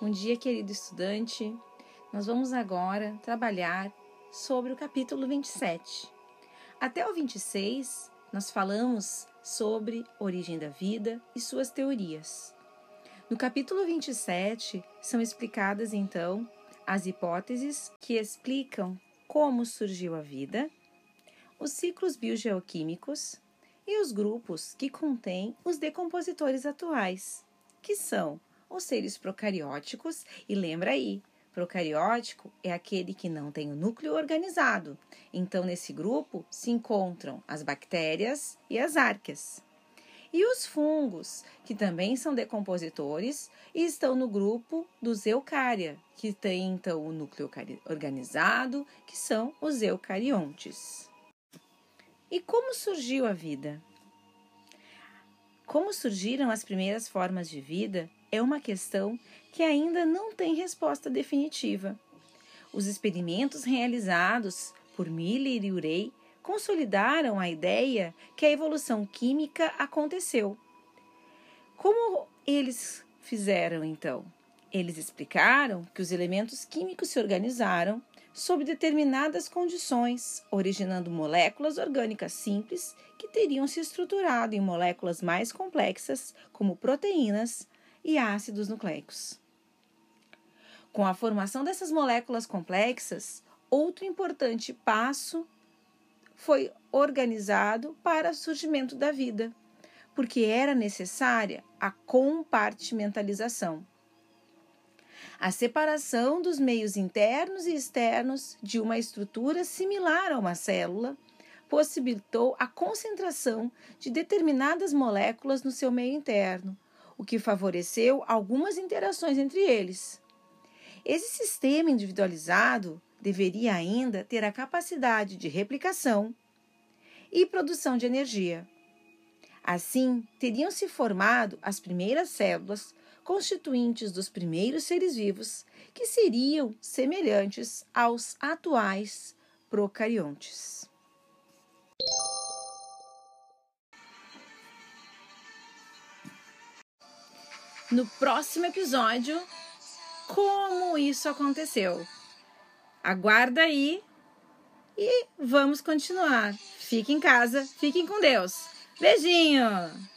Bom dia, querido estudante. Nós vamos agora trabalhar sobre o capítulo 27. Até o 26, nós falamos sobre origem da vida e suas teorias. No capítulo 27, são explicadas então as hipóteses que explicam como surgiu a vida, os ciclos biogeoquímicos e os grupos que contêm os decompositores atuais, que são os seres procarióticos, e lembra aí, procariótico é aquele que não tem o núcleo organizado. Então, nesse grupo se encontram as bactérias e as árqueas. E os fungos, que também são decompositores e estão no grupo dos eucária, que tem então o núcleo organizado, que são os eucariontes. E como surgiu a vida? Como surgiram as primeiras formas de vida é uma questão que ainda não tem resposta definitiva. Os experimentos realizados por Miller e Urey consolidaram a ideia que a evolução química aconteceu. Como eles fizeram então? Eles explicaram que os elementos químicos se organizaram sob determinadas condições, originando moléculas orgânicas simples que teriam se estruturado em moléculas mais complexas, como proteínas, e ácidos nucleicos. Com a formação dessas moléculas complexas, outro importante passo foi organizado para o surgimento da vida, porque era necessária a compartimentalização. A separação dos meios internos e externos de uma estrutura similar a uma célula possibilitou a concentração de determinadas moléculas no seu meio interno, o que favoreceu algumas interações entre eles. Esse sistema individualizado deveria ainda ter a capacidade de replicação e produção de energia. Assim, teriam se formado as primeiras células constituintes dos primeiros seres vivos, que seriam semelhantes aos atuais procariontes. no próximo episódio como isso aconteceu. Aguarda aí e vamos continuar. Fique em casa, fiquem com Deus. Beijinho!